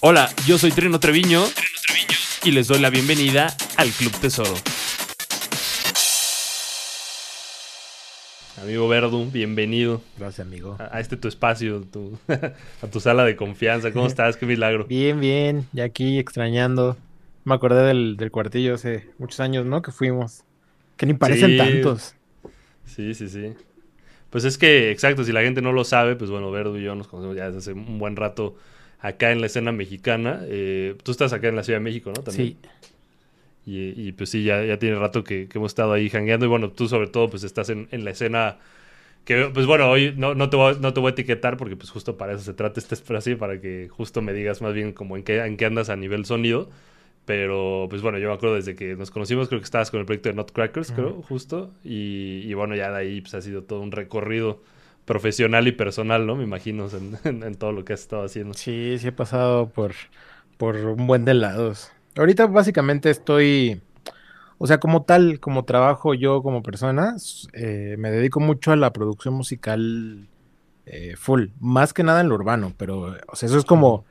Hola, yo soy Trino Treviño, y les doy la bienvenida al Club Tesoro. Amigo Verdun, bienvenido Gracias, amigo. a, a este tu espacio, tu- a tu sala de confianza. ¿Cómo estás? Qué milagro. Bien, bien. Ya aquí extrañando. Me acordé del, del cuartillo hace muchos años, ¿no? Que fuimos. Que ni parecen Sí. tantos. Sí, sí, sí. Pues es que, exacto, si la gente no lo sabe, pues bueno, Verdu y yo nos conocemos ya desde hace un buen rato acá en la escena mexicana. Eh, tú estás acá en la Ciudad de México, ¿no? También. Sí. Y, y, pues sí, ya, ya tiene rato que, que hemos estado ahí jangueando. Y bueno, tú sobre todo pues estás en, en la escena que, pues bueno, hoy no, no, te voy, a- no te voy a etiquetar porque pues justo para eso se trata este espacio, para que justo me digas más bien como en qué, en qué andas a nivel sonido. Pero pues bueno, yo me acuerdo desde que nos conocimos, creo que estabas con el proyecto de Nutcrackers, creo, justo. Y, y bueno, ya de ahí pues ha sido todo un recorrido profesional y personal, ¿no? Me imagino en, en- en todo lo que has estado haciendo. Sí, sí he pasado por, por un buen de lados. Ahorita básicamente estoy, o sea, como tal, como trabajo yo como persona, eh, me dedico mucho a la producción musical eh, full, más que nada en lo urbano, pero, o sea, eso es como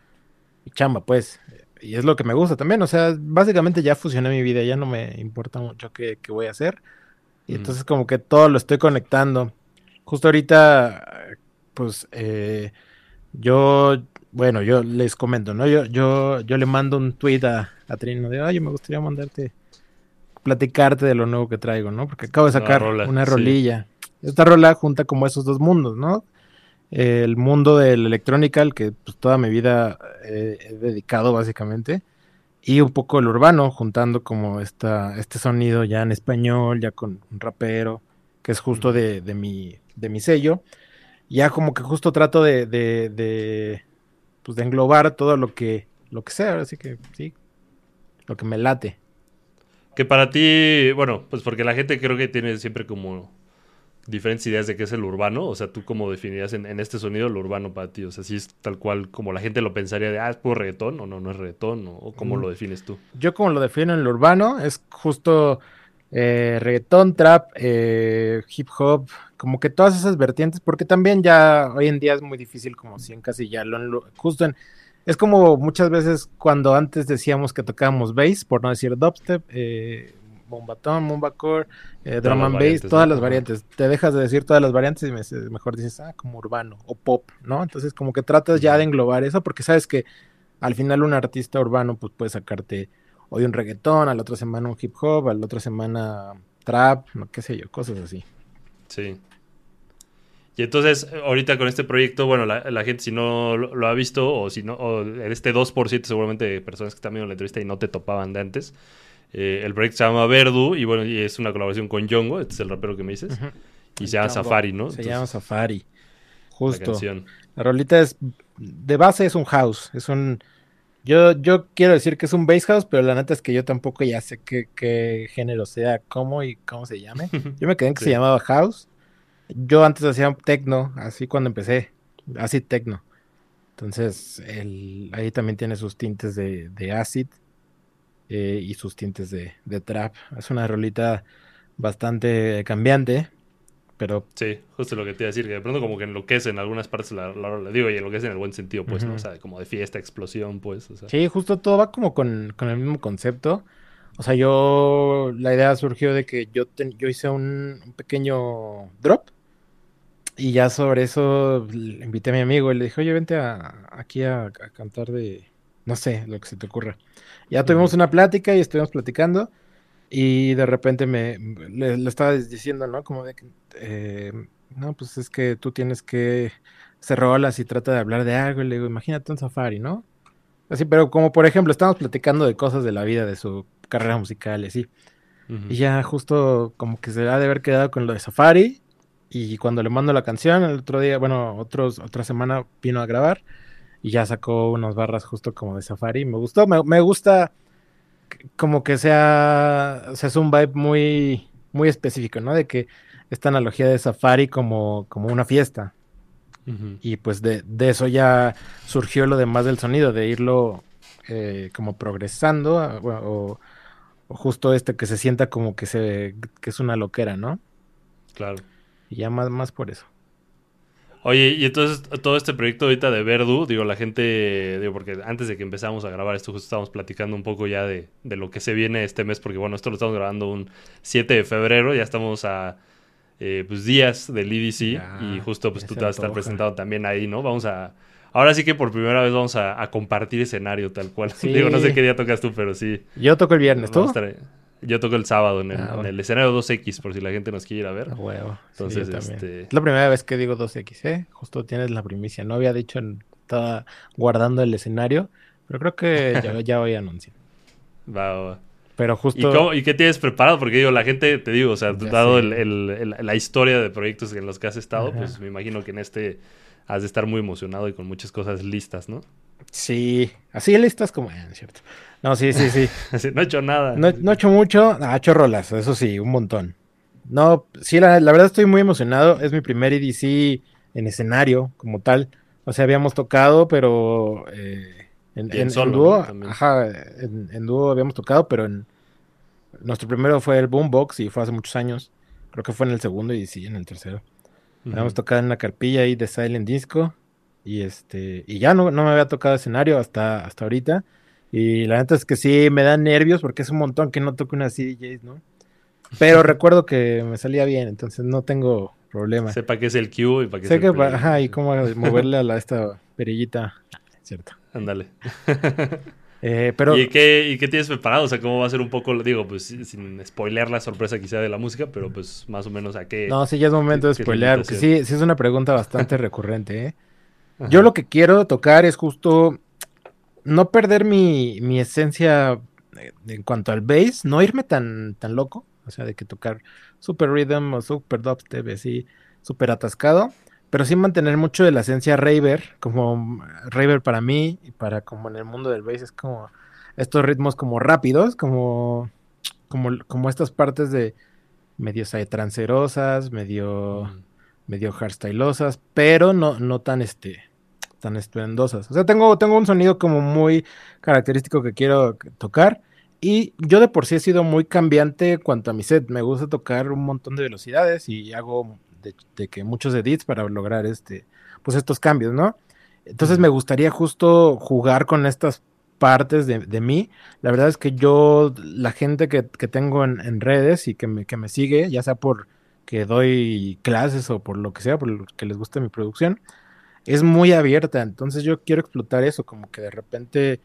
chamba, pues, y es lo que me gusta también, o sea, básicamente ya fusioné mi vida, ya no me importa mucho qué, qué voy a hacer, y entonces como que todo lo estoy conectando. Justo ahorita, pues, eh, yo, bueno, yo les comento, ¿no? Yo, yo, yo le mando un tweet a, a Trino de, oye, me gustaría mandarte, platicarte de lo nuevo que traigo, ¿no? Porque acabo de Una sacar rola, una sí. rolilla. Esta rola junta como esos dos mundos, ¿no? El mundo del electrónica, al que pues, toda mi vida eh, he dedicado básicamente, y un poco el urbano, juntando como esta, este sonido ya en español, ya con un rapero, que es justo de, de mi, de mi sello. Ya como que justo trato de, de, de, pues de englobar todo lo que, lo que sea, así que sí, lo que me late. Que para ti, bueno, pues porque la gente creo que tiene siempre como diferentes ideas de qué es el urbano. O sea, tú cómo definirías en, en este sonido lo urbano para ti. O sea, si es tal cual como la gente lo pensaría de, ah, es puro reggaetón o no, no es reggaetón. O, o cómo Mm. lo defines tú. Yo como lo defino en lo urbano, es justo eh, reggaetón, trap, eh, hip hop, como que todas esas vertientes, porque también ya hoy en día es muy difícil como si encasillarlo en lo, justo en, es como muchas veces cuando antes decíamos que tocábamos bass, por no decir dubstep, eh, bombatón, mumbacore, eh, drum and bass, todas ¿no? las variantes. Te dejas de decir todas las variantes y me- mejor dices, ah, como urbano o pop, ¿no? Entonces como que tratas ya de englobar eso porque sabes que al final un artista urbano pues puede sacarte hoy un reggaetón, a la otra semana un hip hop, a la otra semana trap, no qué sé yo, cosas así. Sí. Y entonces, ahorita con este proyecto, bueno, la, la gente si no lo, lo ha visto o si no, o en este 2% seguramente de personas que están viendo la entrevista y no te topaban de antes, eh, el proyecto se llama Verdu y bueno, y es una colaboración con Yongo, este es el rapero que me dices, y se llama. Safari, ¿no? Se Entonces, llama Safari. la Justo. canción. La rolita es de base es un house, es un yo yo quiero decir que es un bass house, pero la neta es que yo tampoco ya sé qué, qué género sea, cómo y cómo se llame. Yo me quedé en que Sí. se llamaba house. Yo antes hacía techno, así cuando empecé, acid techno. Entonces, el, ahí también tiene sus tintes de, de acid eh, y sus tintes de, de trap. Es una rolita bastante cambiante, pero Sí, justo lo que te iba a decir, que de pronto como que enloquece en algunas partes la, la, la- digo, y enloquece en el buen sentido, pues, ¿no? O sea, como de fiesta, explosión, pues, o sea. Sí, justo todo va como con, con el mismo concepto. O sea, yo, la idea surgió de que yo, ten- yo hice un, un pequeño drop y ya sobre eso le invité a mi amigo y le dije, oye, vente a- aquí a, a cantar de, no sé, lo que se te ocurra. Ya tuvimos Ujú. una plática y estuvimos platicando y de repente me, le, le estaba diciendo, ¿no? Como de que, eh, no, pues es que tú tienes que hacer rolas y trata de hablar de algo. Y le digo, imagínate un safari, ¿no? Así, pero como por ejemplo, estamos platicando de cosas de la vida, de su carrera musical y así. Y ya justo como que se ha de haber quedado con lo de Safari. Y cuando le mando la canción, el otro día, bueno, otros, otra semana vino a grabar. y ya sacó unas barras justo como de Safari. Me gustó, me, me gusta como que sea, o sea, es un vibe muy, muy específico, ¿no? De que esta analogía de Safari como, como una fiesta. Y pues de, de, eso ya surgió lo demás del sonido, de irlo eh, como progresando, o, o, justo este que se sienta como que se que es una loquera, ¿no? Claro. Y ya más, más por eso. Oye, y entonces todo este proyecto ahorita de Verdu, digo, la gente, digo, porque antes de que empezamos a grabar esto, justo estábamos platicando un poco ya de, de, lo que se viene este mes, porque bueno, esto lo estamos grabando un 7 de febrero, ya estamos a eh, pues días del EDC y justo pues tú te vas a estar presentado también ahí, ¿no? Vamos a... Ahora sí que por primera vez vamos a, a compartir escenario tal cual. Digo, no sé qué día tocas tú, pero sí. Yo toco el viernes, ¿tú? Yo toco el sábado en el, ah, en el, escenario 2X, por si la gente nos quiere ir a ver. huevo. Entonces, este... Es la primera vez que digo 2X, ¿eh? Justo tienes la primicia. No había dicho, estaba guardando el escenario, pero creo que ya, ya voy a anunciar. Va, va. Pero justo... ¿Y, qué tienes preparado? Porque digo, la gente, te digo, o sea, dado el, el, la historia de proyectos en los que has estado, pues me imagino que en este has de estar muy emocionado y con muchas cosas listas, ¿no? Sí, así listas como... Eh, cierto. No, sí, sí, sí. no he hecho nada. No, he hecho mucho. ha hecho rolas, eso sí, un montón. No, sí, la, verdad estoy muy emocionado. Es mi primer EDC en escenario como tal. O sea, habíamos tocado, pero eh, en, en, dúo. Ajá, en, dúo habíamos tocado, pero en nuestro primero fue el Boombox y fue hace muchos años. Creo que fue en el segundo y sí, en el tercero. Habíamos tocado en la carpilla ahí de Silent Disco. Y este, y ya no, no me había tocado escenario hasta, hasta ahorita. Y la neta es que sí me dan nervios porque es un montón que no toque una CDJs, ¿no? Pero recuerdo que me salía bien, entonces no tengo problema. Sepa que es el Q y para que Sé que, ajá, y cómo moverle a la, esta perillita. Cierto. Ándale. eh, pero... ¿Y qué, ¿Y qué tienes preparado? O sea, ¿cómo va a ser un poco, digo, pues sin spoilear la sorpresa quizá de la música, pero pues más o menos a qué... No, sí, ya es momento de spoilear, sí, sí es una pregunta bastante recurrente, ¿eh? Yo lo que quiero tocar es justo no perder mi, mi esencia en cuanto al bass, no irme tan, tan loco, o sea, de que tocar super rhythm o super dubstep, así, super atascado, pero sí mantener mucho de la esencia raver, como raver para mí y para como en el mundo del bass es como estos ritmos como rápidos, como, como, como estas partes de medio trancerosas, medio, medio hardstylosas, pero no, no tan este tan estruendosas. O sea, tengo, tengo un sonido como muy característico que quiero tocar. Y yo de por sí he sido muy cambiante cuanto a mi set. Me gusta tocar un montón de velocidades y hago de, que muchos edits para lograr este, pues estos cambios, ¿no? Entonces me gustaría justo jugar con estas partes de, mí. La verdad es que yo, la gente que, tengo en, en, redes y que me, que me sigue, ya sea por que doy clases o por lo que sea, por que les guste mi producción, es muy abierta. Entonces yo quiero explotar eso, como que de repente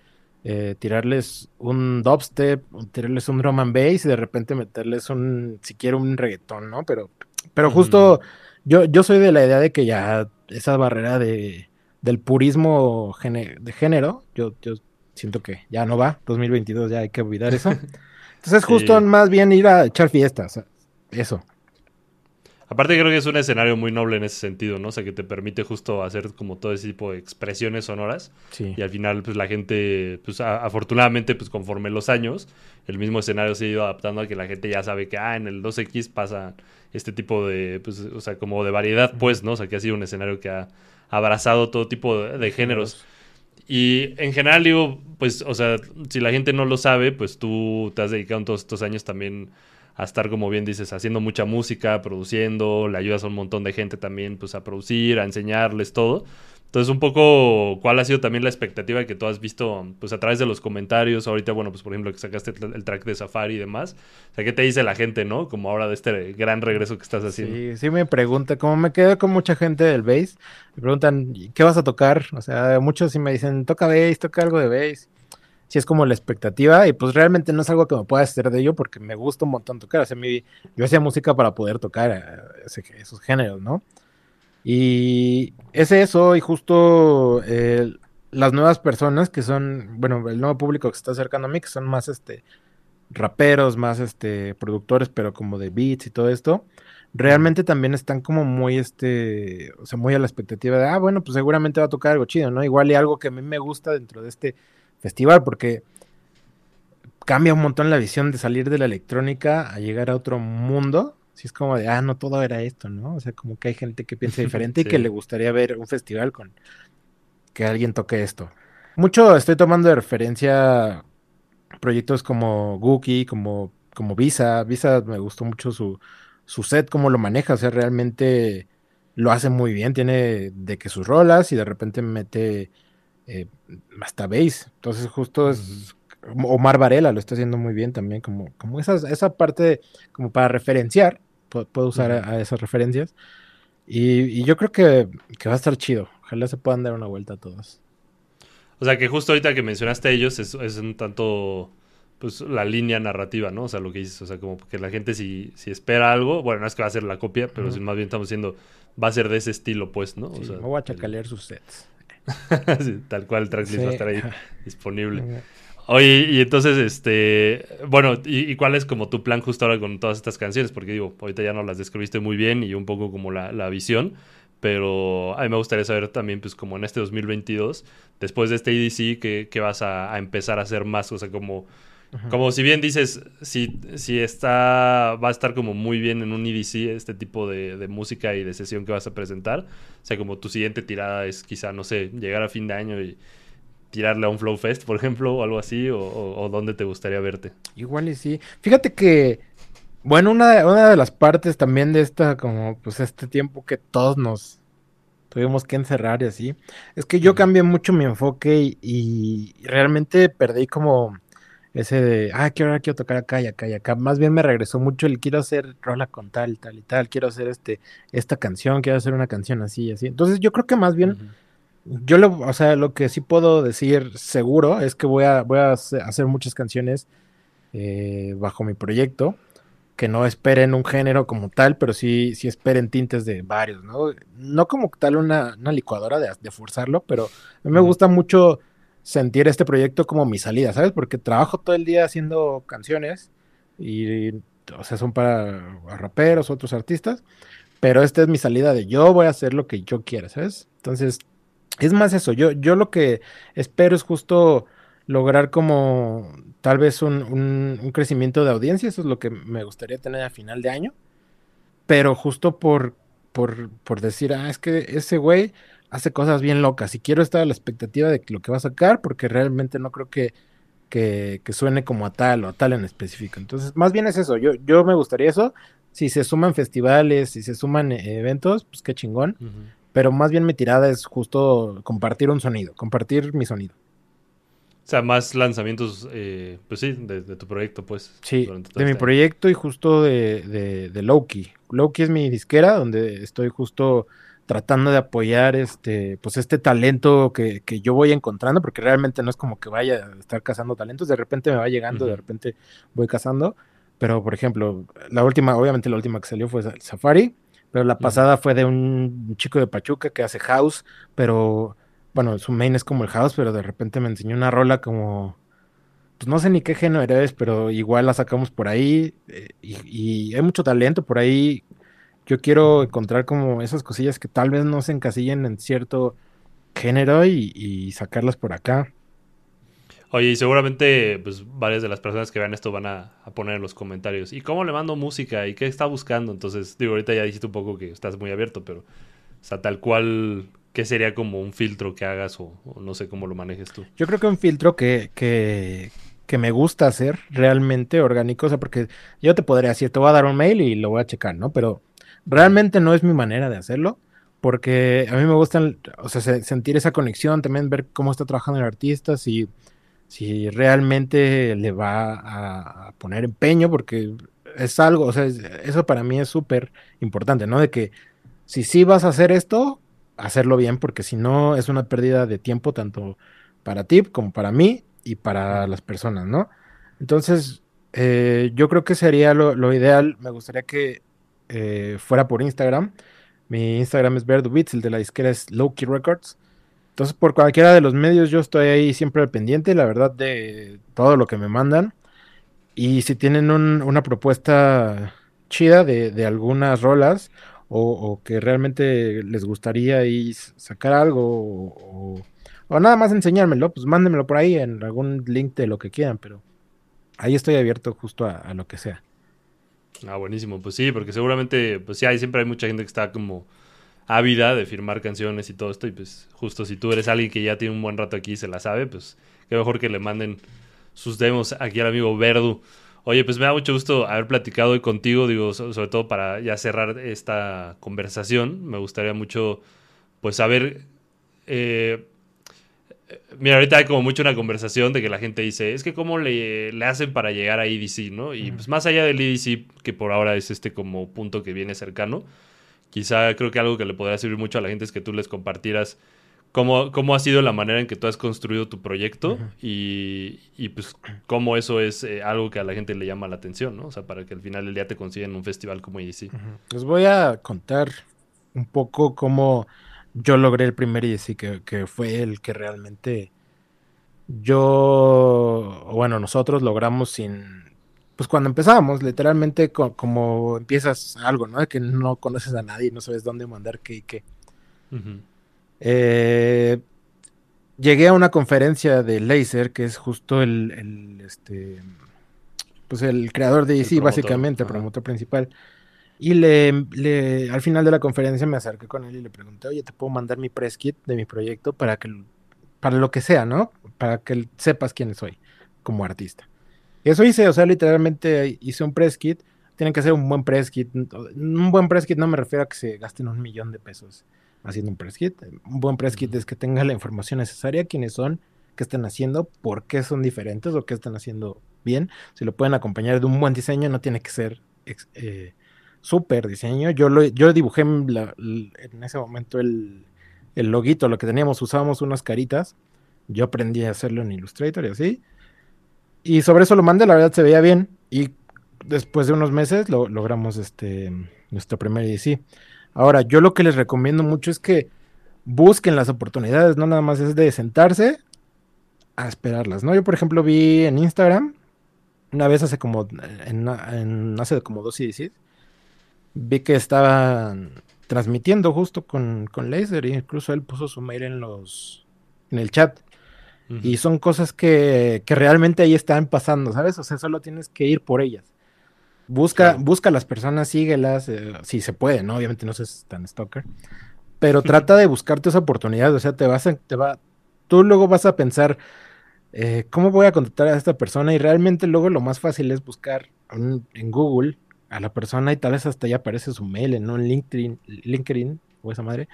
eh, tirarles un dubstep, tirarles un drum and bass y de repente meterles un, si quiero un reggaetón, ¿no? Pero, pero justo yo, yo soy de la idea de que ya esa barrera de, del purismo de género, yo, yo siento que ya no va, 2022 ya hay que olvidar eso. Entonces justo más bien ir a echar fiestas, eso. Aparte creo que es un escenario muy noble en ese sentido, ¿no? O sea, que te permite justo hacer como todo ese tipo de expresiones sonoras. Sí. Y al final, pues la gente, pues afortunadamente, pues conforme los años, el mismo escenario se ha ido adaptando a que la gente ya sabe que, ah, en el 2X pasa este tipo de, pues, o sea, como de variedad, pues, ¿no? O sea, que ha sido un escenario que ha abrazado todo tipo de, géneros. Y en general digo, pues, o sea, si la gente no lo sabe, pues tú te has dedicado todos estos años también a estar, como bien dices, haciendo mucha música, produciendo, le ayudas a un montón de gente también pues a producir, a enseñarles todo. Entonces, un poco, ¿cuál ha sido también la expectativa que tú has visto, pues, a través de los comentarios? Ahorita, bueno, pues, por ejemplo, que sacaste el track de Safari y demás. O sea, ¿qué te dice la gente, no? Como ahora de este gran regreso que estás haciendo. Sí, sí me pregunta, como me quedo con mucha gente del bass, me preguntan, ¿qué vas a tocar? O sea, muchos sí me dicen, toca bass, toca algo de bass si es como la expectativa y pues realmente no es algo que me pueda hacer de ello porque me gusta un montón tocar. O sea, mi, yo hacía música para poder tocar eh, esos géneros, ¿no? Y es eso y justo las nuevas personas que son, bueno, el nuevo público que se está acercando a mí, que son más este raperos, más este, productores, pero como de beats y todo esto, realmente también están como muy, este, o sea, muy a la expectativa de, ah, bueno, pues seguramente va a tocar algo chido, ¿no? Igual y algo que a mí me gusta dentro de este festival, porque cambia un montón la visión de salir de la electrónica a llegar a otro mundo. Si es como de, ah, no todo era esto, ¿no? O sea, como que hay gente que piensa diferente y que le gustaría ver un festival con que alguien toque esto. Mucho estoy tomando de referencia proyectos como Gookie, como, como Visa. Visa me gustó mucho su, su set, cómo lo maneja. O sea, realmente lo hace muy bien. Tiene de que sus rolas y de repente mete eh, hasta bass. Entonces, justo es. Omar Varela lo está haciendo muy bien también, como, como esa parte, como para referenciar, puedo, usar a, esas referencias. Y, yo creo que, que, va a estar chido. Ojalá se puedan dar una vuelta a todos. O sea, que justo ahorita que mencionaste a ellos es, un tanto pues la línea narrativa, ¿no? O sea, lo que dices, o sea, como que la gente si, si espera algo, bueno, no es que va a ser la copia, pero si más bien estamos diciendo, va a ser de ese estilo, pues, ¿no? O sea, me voy a chacalear sus sets. tal cual el tracklist va a estar ahí disponible. Oye, y entonces, este, bueno, ¿y, cuál es como tu plan justo ahora con todas estas canciones? Porque digo, ahorita ya no las describiste muy bien y un poco como la, la visión, pero a mí me gustaría saber también, pues como en este 2022, después de este EDC, ¿qué, vas a, empezar a hacer más? O sea, como, como si bien dices, si, si está, va a estar como muy bien en un EDC este tipo de, música y de sesión que vas a presentar, o sea, como tu siguiente tirada es quizá, no sé, llegar a fin de año y tirarle a un Flow Fest, por ejemplo, o algo así, o, o dónde te gustaría verte. Igual y sí. Fíjate que bueno, una, una de las partes también de esta, como pues este tiempo que todos nos tuvimos que encerrar y así, es que yo cambié mucho mi enfoque y, realmente perdí como ese de, ah, quiero, quiero tocar acá y acá y acá. Más bien me regresó mucho el quiero hacer rola con tal, tal y tal, quiero hacer este, esta canción, quiero hacer una canción así y así. Entonces yo creo que más bien, yo lo, o sea, lo que sí puedo decir seguro es que voy a, voy a hacer muchas canciones eh, bajo mi proyecto que no esperen un género como tal, pero sí, sí esperen tintes de varios, ¿no? No como tal una, licuadora de, forzarlo, pero a mí me gusta mucho sentir este proyecto como mi salida, ¿sabes? Porque trabajo todo el día haciendo canciones y, o sea, son para raperos, otros artistas, pero esta es mi salida de yo voy a hacer lo que yo quiera, ¿sabes? Entonces, es más eso, yo, yo lo que espero es justo lograr como tal vez un, crecimiento de audiencia, eso es lo que me gustaría tener a final de año, pero justo por, por, decir, ah, es que ese güey hace cosas bien locas y quiero estar a la expectativa de lo que va a sacar porque realmente no creo que, que, suene como a tal o a tal en específico. Entonces, más bien es eso, yo, yo me gustaría eso, si se suman festivales, si se suman eh, eventos, pues qué chingón, pero más bien mi tirada es justo compartir un sonido, compartir mi sonido. O sea, más lanzamientos, eh, pues sí, de, tu proyecto, pues. Sí, de mi este proyecto y justo de, de, de Loki. Loki es mi disquera donde estoy justo tratando de apoyar este, pues este talento que, que, yo voy encontrando, porque realmente no es como que vaya a estar cazando talentos, de repente me va llegando, de repente voy cazando. Pero, por ejemplo, la última, obviamente la última que salió fue Safari, pero la pasada fue de un chico de Pachuca que hace house, pero bueno, su main es como el house, pero de repente me enseñó una rola como, pues no sé ni qué género es, pero igual la sacamos por ahí eh, y, hay mucho talento por ahí. Yo quiero encontrar como esas cosillas que tal vez no se encasillen en cierto género y, sacarlas por acá. Oye, y seguramente pues varias de las personas que vean esto van a, a, poner en los comentarios, ¿y cómo le mando música? ¿Y qué está buscando? Entonces, digo, ahorita ya dijiste un poco que estás muy abierto, pero, o sea, tal cual, ¿Qué sería como un filtro que hagas o, no sé cómo lo manejes tú? Yo creo que un filtro que, que, que, me gusta hacer realmente orgánico, o sea, porque yo te podría decir, te voy a dar un mail y lo voy a checar, ¿no? Pero realmente no es mi manera de hacerlo, porque a mí me gusta, o sea, sentir esa conexión, también ver cómo está trabajando el artista, si, si realmente le va a, poner empeño, porque es algo, o sea, eso para mí es súper importante, ¿no? De que si sí vas a hacer esto, hacerlo bien, porque si no es una pérdida de tiempo tanto para ti como para mí y para las personas, ¿no? Entonces, eh, yo creo que sería lo, ideal. Me gustaría que eh, fuera por Instagram. Mi Instagram es Verdubits, el de la disquera es Lowkey Records. Entonces, por cualquiera de los medios, yo estoy ahí siempre al pendiente, la verdad, de todo lo que me mandan. Y si tienen una propuesta chida de, algunas rolas o, que realmente les gustaría sacar algo o, nada más enseñármelo, pues mándenmelo por ahí en algún link de lo que quieran, pero ahí estoy abierto justo a, lo que sea. Ah, buenísimo. Pues sí, porque seguramente, pues sí, hay, siempre hay mucha gente que está como ávida de firmar canciones y todo esto. Y pues justo si tú eres alguien que ya tiene un buen rato aquí y se la sabe, pues qué mejor que le manden sus demos aquí al amigo Verdu. Oye, pues me da mucho gusto haber platicado hoy contigo, digo, sobre todo para ya cerrar esta conversación. Me gustaría mucho, pues, saber... Eh, mira, ahorita hay como mucho una conversación de que la gente dice, es que cómo le, le hacen para llegar a EDC, ¿no? Y pues más allá del EDC, que por ahora es este como punto que viene cercano, quizá creo que algo que le podría servir mucho a la gente es que tú les compartieras cómo, cómo ha sido la manera en que tú has construido tu proyecto y, y, pues cómo eso es eh, algo que a la gente le llama la atención, ¿no? O sea, para que al final del día te consigan un festival como EDC. Les voy a contar un poco cómo yo logré el primer EDC, que, que fue el que realmente yo, bueno, nosotros logramos sin, pues cuando empezamos, literalmente como empiezas algo, ¿no? Que no conoces a nadie, no sabes dónde mandar qué y qué. Eh, llegué a una conferencia de Laser, que es justo el, este, pues el creador de DC, básicamente, el promotor principal. Y le, al final de la conferencia me acerqué con él y le pregunté, oye, ¿te puedo mandar mi press kit de mi proyecto para que, para lo que sea, ¿no? Para que sepas quién soy como artista. Y eso hice, o sea, literalmente hice un press kit. Tienen que hacer un buen press kit. Un buen press kit no me refiero a que se gasten un millón de pesos haciendo un press kit. Un buen press kit es que tenga la información necesaria, quiénes son, qué están haciendo, por qué son diferentes o qué están haciendo bien. Si lo pueden acompañar de un buen diseño, no tiene que ser eh, súper diseño. Yo, lo, yo dibujé en ese momento el, el loguito, lo que teníamos, usábamos unas caritas. Yo aprendí a hacerlo en Illustrator y así. Y sobre eso lo mandé, la verdad se veía bien. Y después de unos meses lo, logramos este, nuestro primer EDC. Ahora, yo lo que les recomiendo mucho es que busquen las oportunidades, no nada más es de sentarse a esperarlas, ¿no? Yo, por ejemplo, vi en Instagram, una vez hace como, hace como dos CDCs, vi que estaban transmitiendo justo con, con Laser, e incluso él puso su mail en los, en el chat. Y son cosas que, que realmente ahí están pasando, ¿sabes? O sea, solo tienes que ir por ellas. Busca, busca a las personas, síguelas, eh, si se puede, ¿no? Obviamente no seas tan stalker. Pero trata de buscarte esa oportunidad. O sea, te vas a, te va, tú luego vas a pensar, eh, ¿cómo voy a contactar a esta persona? Y realmente luego lo más fácil es buscar en Google a la persona y tal vez hasta ya aparece su mail en un LinkedIn, LinkedIn o esa madre,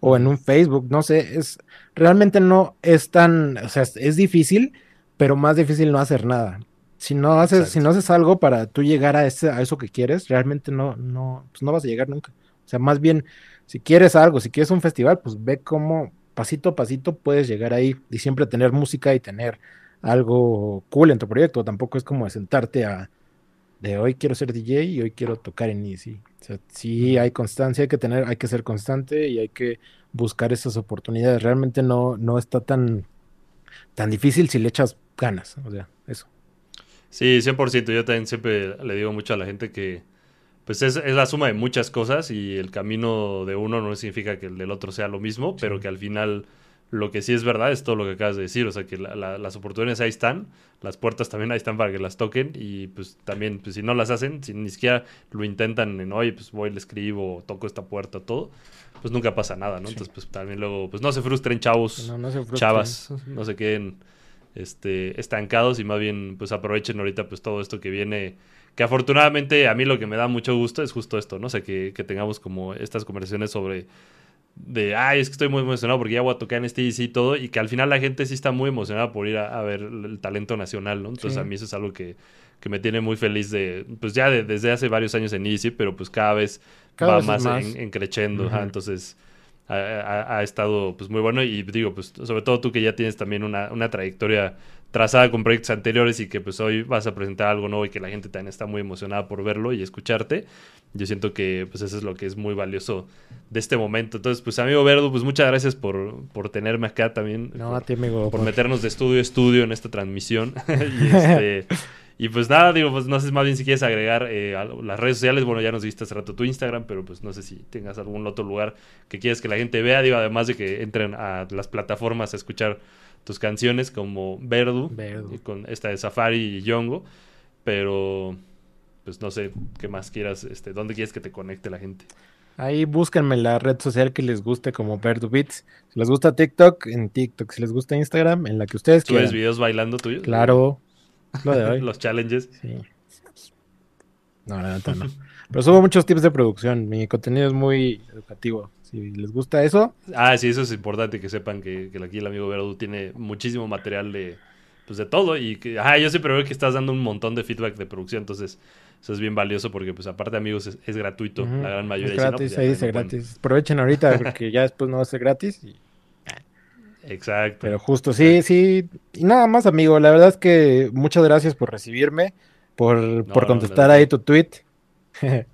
o en un Facebook, no sé, es realmente no es tan, o sea, es difícil, pero más difícil no hacer nada. Si no haces, si no haces algo para tú llegar a, ese, a eso que quieres, realmente no, no, pues no vas a llegar nunca. O sea, más bien, si quieres algo, si quieres un festival, pues ve cómo pasito a pasito puedes llegar ahí y siempre tener música y tener algo cool en tu proyecto. Tampoco es como sentarte a de hoy quiero ser DJ y hoy quiero tocar en Easy. O sea, sí hay constancia, hay que tener, hay que ser constante y hay que buscar esas oportunidades. Realmente no, no está tan, tan difícil si le echas ganas. O sea, eso. Sí, 100%. Yo también siempre le digo mucho a la gente que pues es, es, la suma de muchas cosas y el camino de uno no significa que el del otro sea lo mismo, pero que al final lo que sí es verdad es todo lo que acabas de decir, o sea que las oportunidades ahí están, las puertas también ahí están para que las toquen y pues también pues si no las hacen, si ni siquiera lo intentan en, oye, pues voy, le escribo, toco esta puerta, todo, pues nunca pasa nada, ¿no? Entonces pues también luego, pues no se frustren chavos, chavas, no se queden este, estancados y más bien pues aprovechen ahorita pues todo esto que viene, que afortunadamente a mí lo que me da mucho gusto es justo esto, ¿no? O sea, que, tengamos como estas conversaciones sobre de, ay, es que estoy muy emocionado porque ya voy a tocar en este y todo, y que al final la gente sí está muy emocionada por ir a, ver el talento nacional, ¿no? Entonces a mí eso es algo que, me tiene muy feliz de, pues ya desde hace varios años en Easy, pero pues cada vez va más, En, creciendo, entonces ha, estado pues muy bueno y digo, pues sobre todo tú que ya tienes también una, una, trayectoria trazada con proyectos anteriores y que pues hoy vas a presentar algo nuevo y que la gente también está muy emocionada por verlo y escucharte. Yo siento que pues eso es lo que es muy valioso de este momento. Entonces, pues amigo Verdo, pues muchas gracias por, por tenerme acá también. No, a ti amigo. Por, meternos de estudio a estudio en esta transmisión. y, este, Y pues nada, digo, pues no sé más bien si quieres agregar eh, las redes sociales. Bueno, ya nos viste hace rato tu Instagram, pero pues no sé si tengas algún otro lugar que quieres que la gente vea. Digo, además de que entren a las plataformas a escuchar tus canciones como Verdu, Verdu. y con esta de Safari y Yongo. Pero pues no sé qué más quieras, este, dónde quieres que te conecte la gente. Ahí búsquenme en la red social que les guste como Verdu Beats. Si les gusta TikTok, en TikTok. Si les gusta Instagram, en la que ustedes ¿Subes quieran. videos bailando tuyos? Claro. Lo de hoy. Los challenges. Sí. No, la neta no. Pero subo muchos tips de producción. Mi contenido es muy educativo. Si les gusta eso, Ah, sí, eso es importante que sepan que, que aquí el amigo Verdu tiene muchísimo material de, pues de todo. Y que, ajá, yo siempre veo que estás dando un montón de feedback de producción. Entonces, eso es bien valioso porque, pues, aparte, amigos, es, es gratuito. La gran mayoría. es no, gratis. pues, ya ahí no dice pueden. gratis. Aprovechen ahorita porque ya después no va a ser gratis. y- Exacto. Pero justo, sí, sí. Y nada más, amigo. La verdad es que muchas gracias por recibirme, por, por contestar no, ahí tu tweet.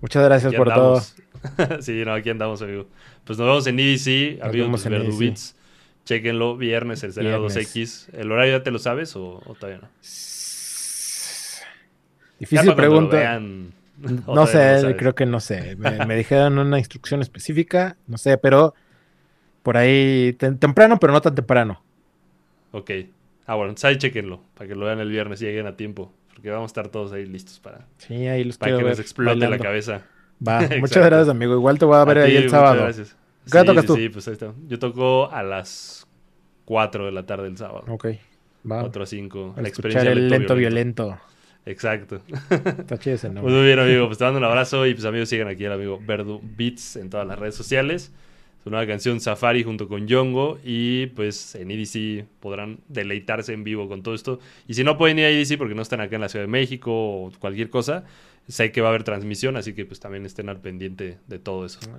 muchas gracias por todo. sí, no, aquí andamos, amigo. Pues nos vemos en EDC, amigos vemos de en Verdu EDC. Beats. Chequenlo, viernes, el Viernes. 2X. ¿El horario ya te lo sabes o, o todavía no? Difícil pregunta. vean, No sé, creo que no sé. Me, me dijeron una instrucción específica, no sé, pero por ahí tem- temprano, pero no tan temprano. Ok. Ah, bueno, entonces ahí chequenlo, para que lo vean el viernes y lleguen a tiempo. Porque vamos a estar todos ahí listos para, Sí, ahí los para que les ver explote la cabeza. Va, muchas gracias, amigo. Igual te voy a ver A ahí ti, el sábado. gracias. ¿Qué Sí, tocas sí, tú? sí, pues ahí está. Yo toco a las 4 de la tarde el sábado. Ok, va. 4 a 5. A La escuchar experiencia el lento violento. Exacto. Está chido ese Pues nombre. muy bien, amigo. Pues te mando un abrazo y pues amigos, sigan aquí al amigo Verdu Beats en todas las redes sociales. Su nueva canción Safari junto con Yongo y pues en EDC podrán deleitarse en vivo con todo esto. Y si no pueden ir a EDC porque no están acá en la Ciudad de México o cualquier cosa, sé que va a haber transmisión, así que pues también estén al pendiente de todo eso. Ah.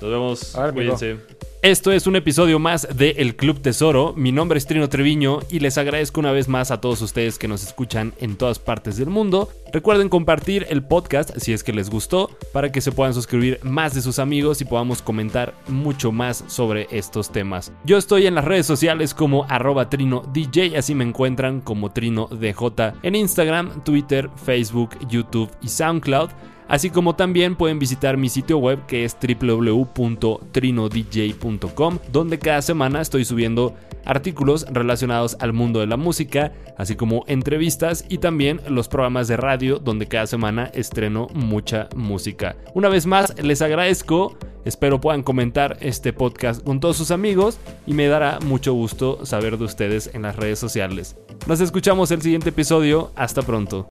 Nos vemos. Ver. Cuídense. Esto es un episodio más de El Club Tesoro. Mi nombre es Trino Treviño y les agradezco una vez más a todos ustedes que nos escuchan en todas partes del mundo. Recuerden compartir el podcast si es que les gustó para que se puedan suscribir más de sus amigos y podamos comentar mucho más sobre estos temas. Yo estoy en las redes sociales como arroba Trino DJ, así me encuentran como Trino DJ en Instagram, Twitter, Facebook, YouTube y SoundCloud. Así como también pueden visitar mi sitio web que es www.trinodj.com, donde cada semana estoy subiendo artículos relacionados al mundo de la música, así como entrevistas y también los programas de radio donde cada semana estreno mucha música. Una vez más, les agradezco, espero puedan comentar este podcast con todos sus amigos y me dará mucho gusto saber de ustedes en las redes sociales. Nos escuchamos el siguiente episodio, hasta pronto.